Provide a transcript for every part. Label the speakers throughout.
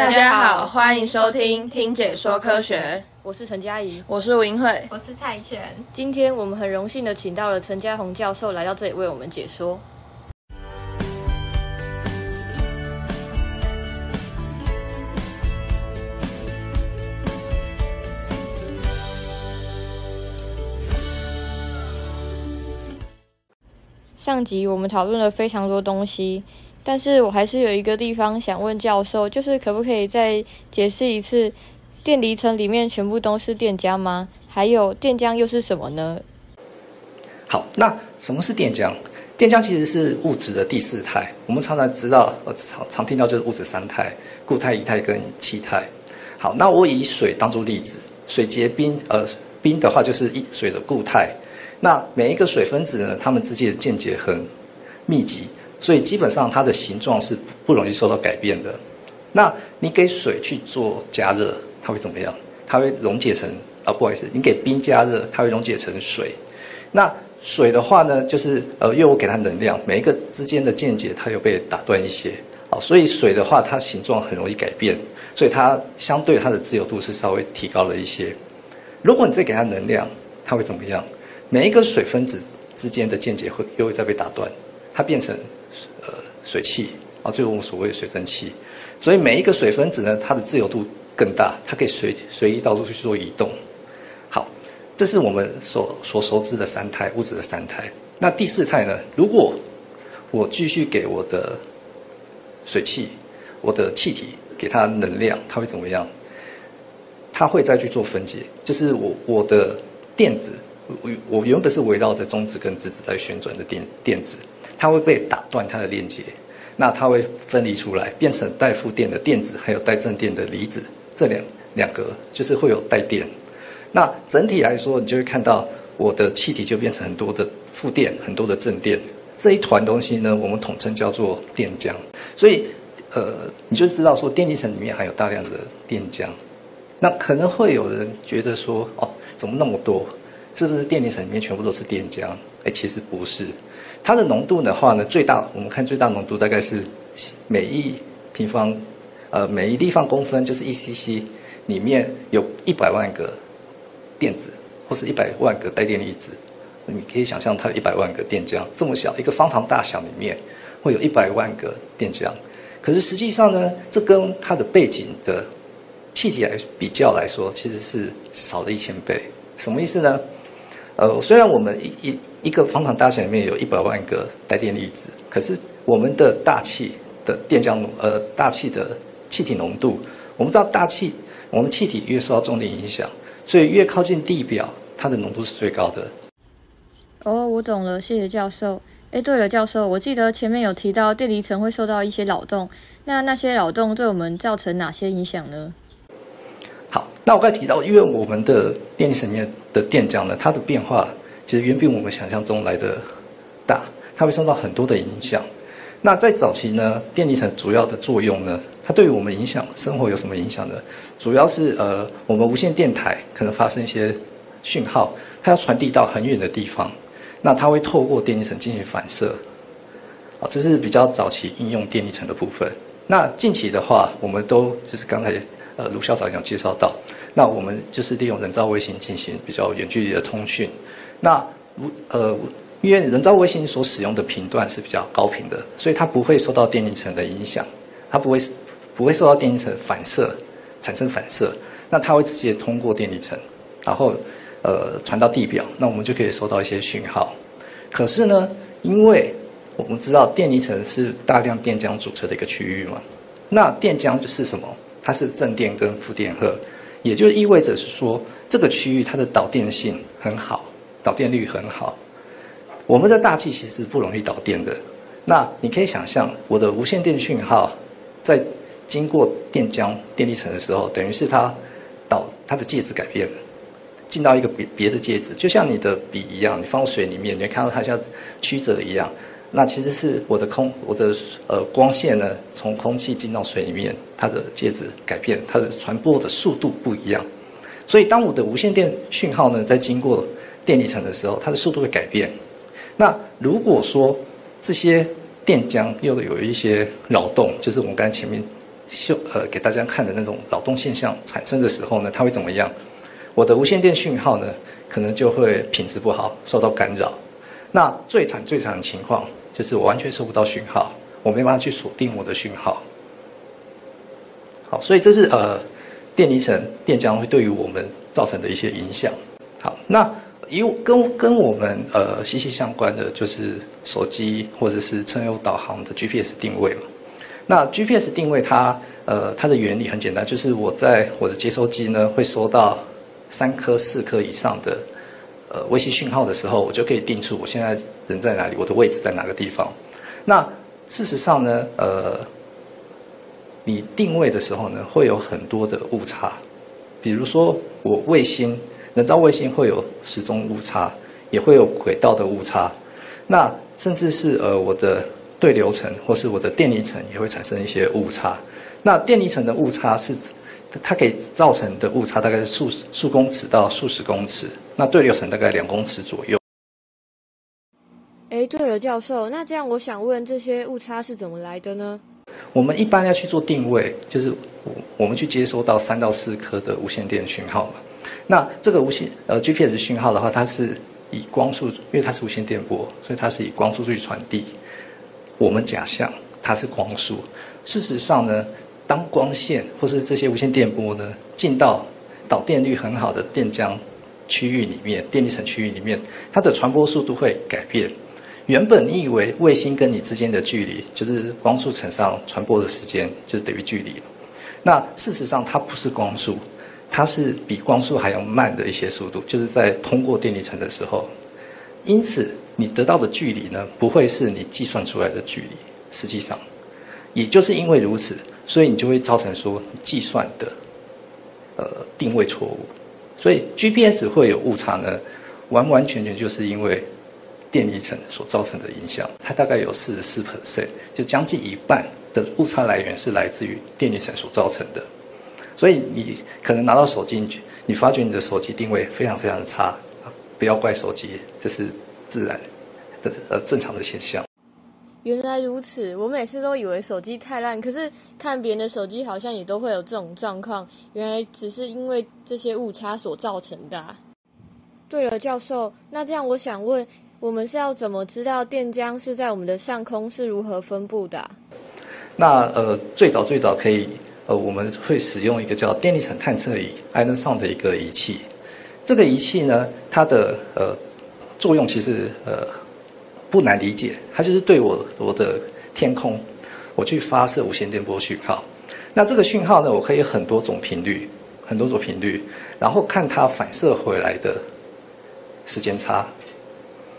Speaker 1: 大家好，欢迎收听《听解说科学》，
Speaker 2: 我是陈佳怡，
Speaker 1: 我是吴英慧，
Speaker 3: 我是蔡璇。
Speaker 2: 今天我们很荣幸的请到了陈嘉宏教授来到这里为我们解说。上集我们讨论了非常多东西，但是我还是有一个地方想问教授，就是可不可以再解释一次，电离层里面全部都是电浆吗？还有电浆又是什么呢？
Speaker 4: 好，那什么是电浆？电浆其实是物质的第四态。我们常常知道，呃，常常听到就是物质三态：固态、液态跟气态。好，那我以水当做例子，水结冰，呃，冰的话就是一水的固态。那每一个水分子呢，它们之间的间接很密集，所以基本上它的形状是不容易受到改变的。那你给水去做加热，它会怎么样？它会溶解成啊，不好意思，你给冰加热，它会溶解成水。那水的话呢，就是呃，因为我给它能量，每一个之间的间接它又被打断一些，啊，所以水的话它形状很容易改变，所以它相对它的自由度是稍微提高了一些。如果你再给它能量，它会怎么样？每一个水分子之间的间接会又会再被打断，它变成水汽啊，就是我们所谓的水蒸气。所以每一个水分子呢，它的自由度更大，它可以随随意到处去做移动。好，这是我们所所熟知的三态物质的三态。那第四态呢？如果我继续给我的水汽、我的气体给它能量，它会怎么样？它会再去做分解，就是我我的电子。我我原本是围绕着中子跟质子在旋转的电电子，它会被打断它的链接，那它会分离出来，变成带负电的电子，还有带正电的离子，这两两个就是会有带电。那整体来说，你就会看到我的气体就变成很多的负电，很多的正电，这一团东西呢，我们统称叫做电浆。所以，呃，你就知道说电离层里面含有大量的电浆。那可能会有人觉得说，哦，怎么那么多？是不是电离层里面全部都是电浆？哎，其实不是。它的浓度的话呢，最大我们看最大浓度大概是每一平方，呃，每一立方公分就是一 cc，里面有一百万个电子，或是一百万个带电粒子。你可以想象它有一百万个电浆，这么小一个方糖大小里面会有一百万个电浆。可是实际上呢，这跟它的背景的气体来比较来说，其实是少了一千倍。什么意思呢？呃，虽然我们一一一个方糖大小里面有一百万个带电粒子，可是我们的大气的电浆浓，呃，大气的气体浓度，我们知道大气，我们气体越受到重力影响，所以越靠近地表，它的浓度是最高的。
Speaker 2: 哦，我懂了，谢谢教授。哎，对了，教授，我记得前面有提到电离层会受到一些扰动，那那些扰动对我们造成哪些影响呢？
Speaker 4: 好那我刚才提到，因为我们的电力层里面的电浆呢，它的变化其实远比我们想象中来的大，它会受到很多的影响。那在早期呢，电力层主要的作用呢，它对于我们影响生活有什么影响呢？主要是呃，我们无线电台可能发生一些讯号，它要传递到很远的地方，那它会透过电力层进行反射，啊，这是比较早期应用电力层的部分。那近期的话，我们都就是刚才呃卢校长有介绍到。那我们就是利用人造卫星进行比较远距离的通讯。那无呃，因为人造卫星所使用的频段是比较高频的，所以它不会受到电离层的影响，它不会不会受到电离层反射产生反射。那它会直接通过电离层，然后呃传到地表，那我们就可以收到一些讯号。可是呢，因为我们知道电离层是大量电浆组成的一个区域嘛，那电浆就是什么？它是正电跟负电荷。也就意味着是说，这个区域它的导电性很好，导电率很好。我们的大气其实不容易导电的。那你可以想象，我的无线电讯号在经过电浆电力层的时候，等于是它导它的介质改变了，进到一个别别的介质，就像你的笔一样，你放水里面，你看到它像曲折一样。那其实是我的空，我的呃光线呢，从空气进到水里面，它的介质改变，它的传播的速度不一样。所以当我的无线电讯号呢，在经过电离层的时候，它的速度会改变。那如果说这些电浆又有一些扰动，就是我们刚才前面秀呃给大家看的那种扰动现象产生的时候呢，它会怎么样？我的无线电讯号呢，可能就会品质不好，受到干扰。那最惨最惨的情况就是我完全收不到讯号，我没办法去锁定我的讯号。好，所以这是呃电离层电浆会对于我们造成的一些影响。好，那有跟跟我们呃息息相关的就是手机或者是车用导航的 GPS 定位嘛。那 GPS 定位它呃它的原理很简单，就是我在我的接收机呢会收到三颗四颗以上的。呃，微信讯号的时候，我就可以定出我现在人在哪里，我的位置在哪个地方。那事实上呢，呃，你定位的时候呢，会有很多的误差。比如说，我卫星人造卫星会有时钟误差，也会有轨道的误差。那甚至是呃，我的对流层或是我的电离层也会产生一些误差。那电离层的误差是指。它可以造成的误差大概是数数公尺到数十公尺，那对流层大概两公尺左右。
Speaker 2: 哎，对了，教授，那这样我想问，这些误差是怎么来的呢？
Speaker 4: 我们一般要去做定位，就是我们去接收到三到四颗的无线电讯号嘛。那这个无线呃 GPS 讯号的话，它是以光速，因为它是无线电波，所以它是以光速去传递。我们假象它是光速，事实上呢？当光线或是这些无线电波呢进到导电率很好的电浆区域里面，电离层区域里面，它的传播速度会改变。原本你以为卫星跟你之间的距离就是光速乘上传播的时间，就是等于距离那事实上它不是光速，它是比光速还要慢的一些速度，就是在通过电离层的时候。因此，你得到的距离呢，不会是你计算出来的距离。实际上，也就是因为如此。所以你就会造成说计算的呃定位错误，所以 GPS 会有误差呢，完完全全就是因为电离层所造成的影响。它大概有四十四 percent，就将近一半的误差来源是来自于电离层所造成的。所以你可能拿到手机，你发觉你的手机定位非常非常的差，不要怪手机，这是自然的呃正常的现象。
Speaker 2: 原来如此，我每次都以为手机太烂，可是看别人的手机好像也都会有这种状况。原来只是因为这些误差所造成的。对了，教授，那这样我想问，我们是要怎么知道电浆是在我们的上空是如何分布的？
Speaker 4: 那呃，最早最早可以呃，我们会使用一个叫电离层探测仪 （ion s o n 的一个仪器。这个仪器呢，它的呃作用其实呃。不难理解，它就是对我我的天空，我去发射无线电波讯号。那这个讯号呢，我可以很多种频率，很多种频率，然后看它反射回来的时间差，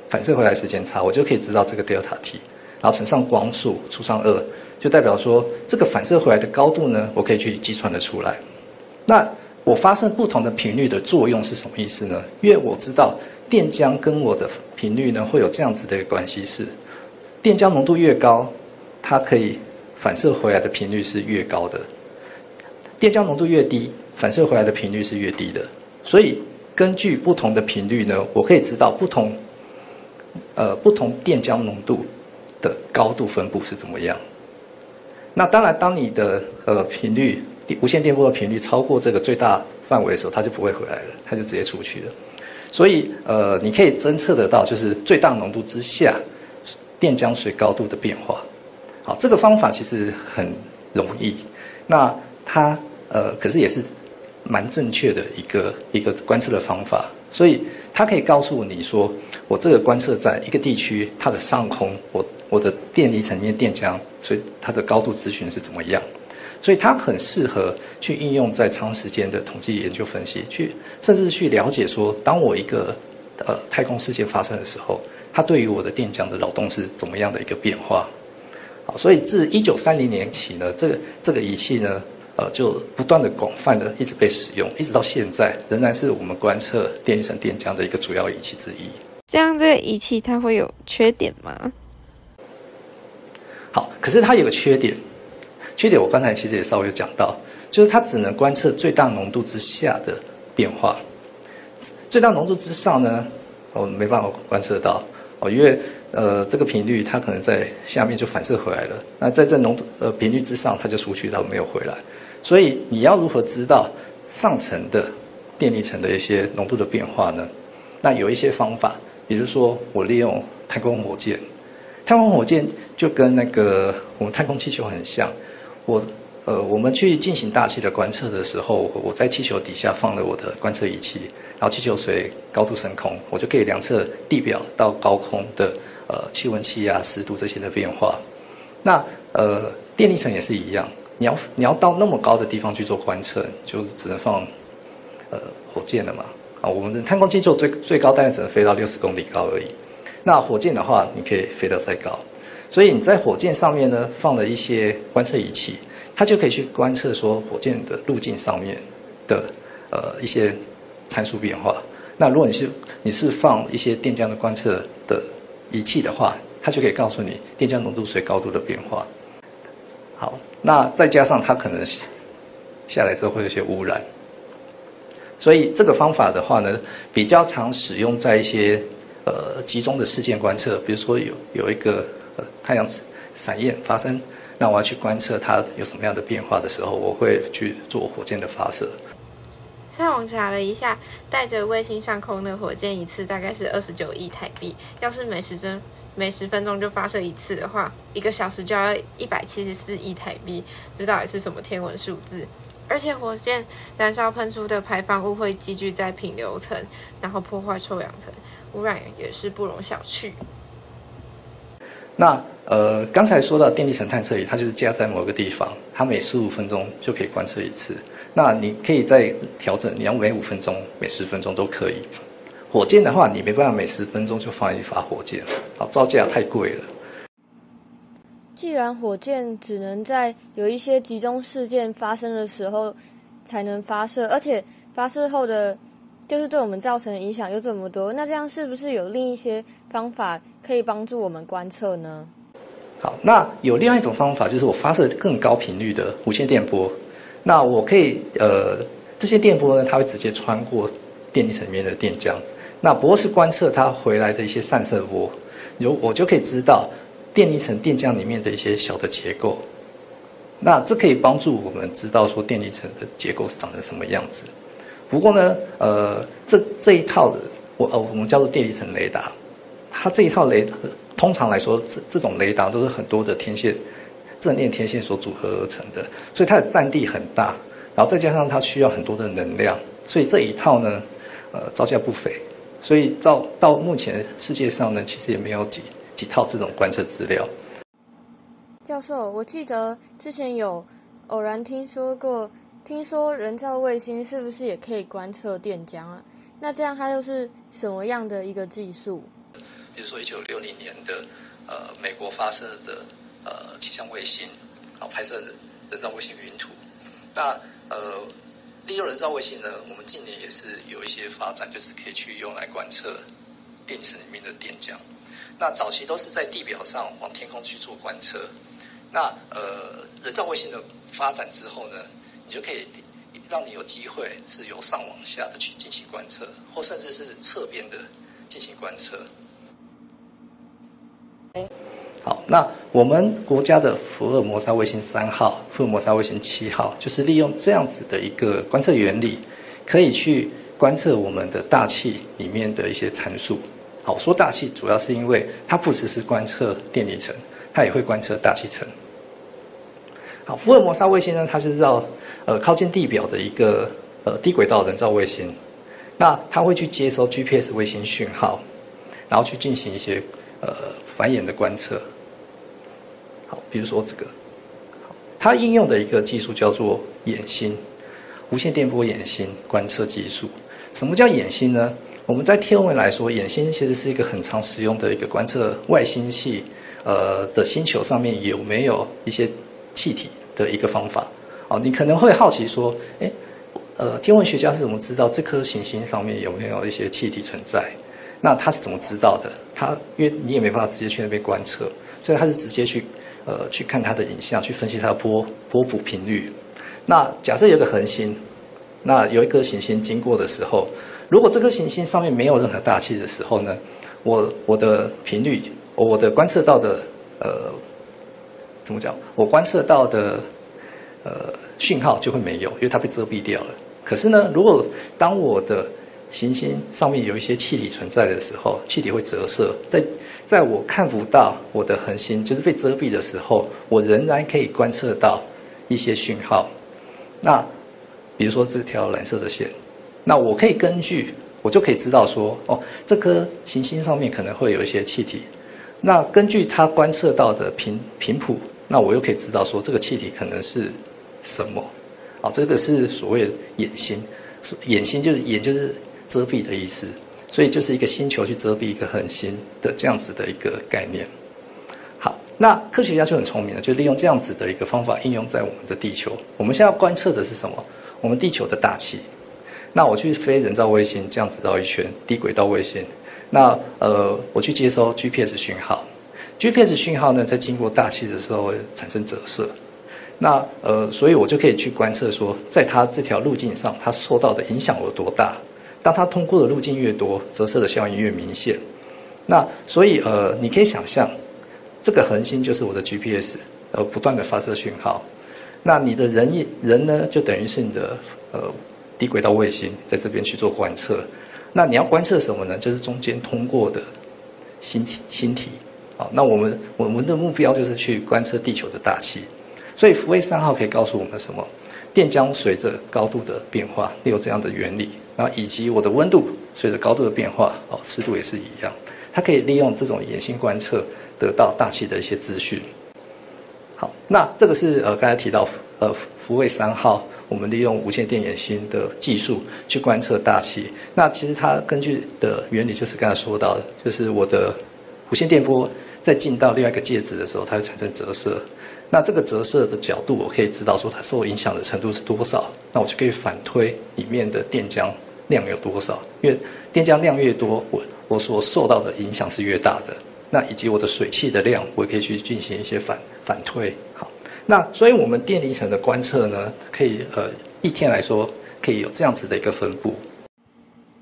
Speaker 4: 反射回来时间差，我就可以知道这个 delta t，然后乘上光速除上二，就代表说这个反射回来的高度呢，我可以去计算的出来。那我发射不同的频率的作用是什么意思呢？因为我知道。电浆跟我的频率呢，会有这样子的一个关系：是电浆浓度越高，它可以反射回来的频率是越高的；电浆浓度越低，反射回来的频率是越低的。所以根据不同的频率呢，我可以知道不同呃不同电浆浓度的高度分布是怎么样。那当然，当你的呃频率无线电波的频率超过这个最大范围的时候，它就不会回来了，它就直接出去了。所以，呃，你可以侦测得到，就是最大浓度之下，电浆水高度的变化。好，这个方法其实很容易。那它，呃，可是也是蛮正确的一个一个观测的方法。所以，它可以告诉你说，我这个观测站一个地区它的上空，我我的电离层面电浆，所以它的高度资讯是怎么样。所以它很适合去应用在长时间的统计研究分析，去甚至去了解说，当我一个呃太空事件发生的时候，它对于我的电浆的扰动是怎么样的一个变化？好，所以自一九三零年起呢，这个这个仪器呢，呃，就不断的广泛的一直被使用，一直到现在仍然是我们观测电离层电浆的一个主要仪器之一。
Speaker 3: 这样这个仪器它会有缺点吗？
Speaker 4: 好，可是它有个缺点。缺点我刚才其实也稍微有讲到，就是它只能观测最大浓度之下的变化，最大浓度之上呢，我没办法观测到哦，因为呃这个频率它可能在下面就反射回来了，那在这浓度呃频率之上它就出去，了没有回来。所以你要如何知道上层的电离层的一些浓度的变化呢？那有一些方法，比如说我利用太空火箭，太空火箭就跟那个我们太空气球很像。我呃，我们去进行大气的观测的时候，我在气球底下放了我的观测仪器，然后气球随高度升空，我就可以量测地表到高空的呃气温、气压、湿度这些的变化。那呃，电力层也是一样。你要你要到那么高的地方去做观测，就只能放呃火箭了嘛啊，我们的探空气球最最高大概只能飞到六十公里高而已。那火箭的话，你可以飞到再高。所以你在火箭上面呢放了一些观测仪器，它就可以去观测说火箭的路径上面的呃一些参数变化。那如果你是你是放一些电浆的观测的仪器的话，它就可以告诉你电浆浓度随高度的变化。好。那再加上它可能下来之后会有些污染，所以这个方法的话呢，比较常使用在一些呃集中的事件观测，比如说有有一个太阳闪焰发生，那我要去观测它有什么样的变化的时候，我会去做火箭的发射。
Speaker 3: 上网查了一下，带着卫星上空的火箭一次大概是二十九亿台币，要是每时针。每十分钟就发射一次的话，一个小时就要一百七十四亿台币，这到底是什么天文数字？而且火箭燃烧喷出的排放物会积聚在平流层，然后破坏臭氧层，污染也是不容小觑。
Speaker 4: 那呃，刚才说到电力层探测仪，它就是架在某个地方，它每十五分钟就可以观测一次。那你可以再调整，你要每五分钟、每十分钟都可以。火箭的话，你没办法每十分钟就放一发火箭，好造价太贵了。
Speaker 2: 既然火箭只能在有一些集中事件发生的时候才能发射，而且发射后的就是对我们造成影响又这么多，那这样是不是有另一些方法可以帮助我们观测呢？
Speaker 4: 好，那有另外一种方法，就是我发射更高频率的无线电波，那我可以呃这些电波呢，它会直接穿过电离层里面的电浆。那博士观测它回来的一些散射波，有我就可以知道电离层电浆里面的一些小的结构。那这可以帮助我们知道说电离层的结构是长成什么样子。不过呢，呃，这这一套的我呃我们叫做电离层雷达，它这一套雷通常来说这这种雷达都是很多的天线正电天线所组合而成的，所以它的占地很大，然后再加上它需要很多的能量，所以这一套呢，呃，造价不菲。所以到到目前世界上呢，其实也没有几几套这种观测资料。
Speaker 2: 教授，我记得之前有偶然听说过，听说人造卫星是不是也可以观测电浆啊？那这样它又是什么样的一个技术？
Speaker 4: 比如说一九六零年的呃美国发射的呃气象卫星，然后拍摄人造卫星云图，那呃。利用人造卫星呢，我们近年也是有一些发展，就是可以去用来观测电池里面的电浆。那早期都是在地表上往天空去做观测。那呃，人造卫星的发展之后呢，你就可以让你有机会是由上往下的去进行观测，或甚至是侧边的进行观测。好，那我们国家的福尔摩沙卫星三号、福尔摩沙卫星七号，就是利用这样子的一个观测原理，可以去观测我们的大气里面的一些参数。好，说大气主要是因为它不只是观测电离层，它也会观测大气层。好，福尔摩沙卫星呢，它是绕呃靠近地表的一个呃低轨道人造卫星，那它会去接收 GPS 卫星讯号，然后去进行一些呃。繁衍的观测，好，比如说这个，它应用的一个技术叫做眼星，无线电波眼星观测技术。什么叫眼星呢？我们在天文来说，眼星其实是一个很常使用的一个观测外星系，呃的星球上面有没有一些气体的一个方法。哦，你可能会好奇说，诶，呃，天文学家是怎么知道这颗行星上面有没有一些气体存在？那他是怎么知道的？他因为你也没办法直接去那边观测，所以他是直接去呃去看它的影像，去分析它的波波谱频率。那假设有个恒星，那有一颗行星经过的时候，如果这颗行星上面没有任何大气的时候呢，我我的频率我的观测到的呃怎么讲？我观测到的呃讯号就会没有，因为它被遮蔽掉了。可是呢，如果当我的行星上面有一些气体存在的时候，气体会折射，在在我看不到我的恒星就是被遮蔽的时候，我仍然可以观测到一些讯号。那比如说这条蓝色的线，那我可以根据我就可以知道说，哦，这颗行星上面可能会有一些气体。那根据它观测到的频频谱，那我又可以知道说这个气体可能是什么。啊，这个是所谓的掩星，掩星就是也就是遮蔽的意思，所以就是一个星球去遮蔽一个恒星的这样子的一个概念。好，那科学家就很聪明了，就利用这样子的一个方法应用在我们的地球。我们现在要观测的是什么？我们地球的大气。那我去飞人造卫星这样子绕一圈，低轨道卫星。那呃，我去接收 GPS 讯号，GPS 讯号呢，在经过大气的时候会产生折射。那呃，所以我就可以去观测说，在它这条路径上，它受到的影响有多大。当它通过的路径越多，折射的效应越明显。那所以呃，你可以想象，这个恒星就是我的 GPS，呃，不断的发射讯号。那你的人一人呢，就等于是你的呃低轨道卫星，在这边去做观测。那你要观测什么呢？就是中间通过的星体星体。好，那我们我们的目标就是去观测地球的大气。所以福卫三号可以告诉我们什么？电浆随着高度的变化有这样的原理，然后以及我的温度随着高度的变化，哦，湿度也是一样。它可以利用这种眼性观测得到大气的一些资讯。好，那这个是呃刚才提到呃福卫三号，我们利用无线电眼星的技术去观测大气。那其实它根据的原理就是刚才说到的，就是我的无线电波在进到另外一个介质的时候，它会产生折射。那这个折射的角度，我可以知道说它受影响的程度是多少，那我就可以反推里面的电浆量有多少。因为电浆量越多，我我所受到的影响是越大的。那以及我的水汽的量，我也可以去进行一些反反推。好，那所以我们电离层的观测呢，可以呃一天来说可以有这样子的一个分布。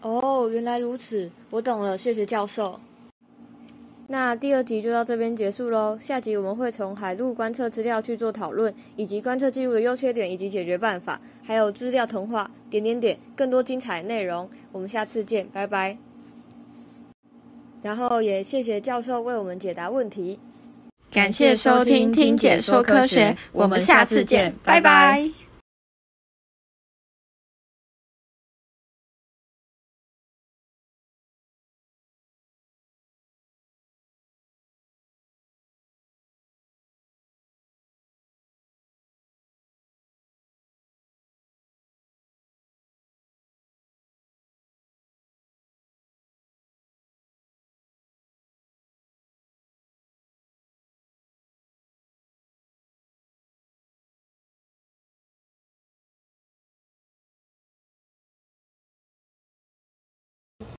Speaker 2: 哦，原来如此，我懂了，谢谢教授。那第二集就到这边结束喽。下集我们会从海陆观测资料去做讨论，以及观测记录的优缺点以及解决办法，还有资料同化点点点，更多精彩内容。我们下次见，拜拜。然后也谢谢教授为我们解答问题。
Speaker 1: 感谢收听《听解说科学》，我们下次见，拜拜。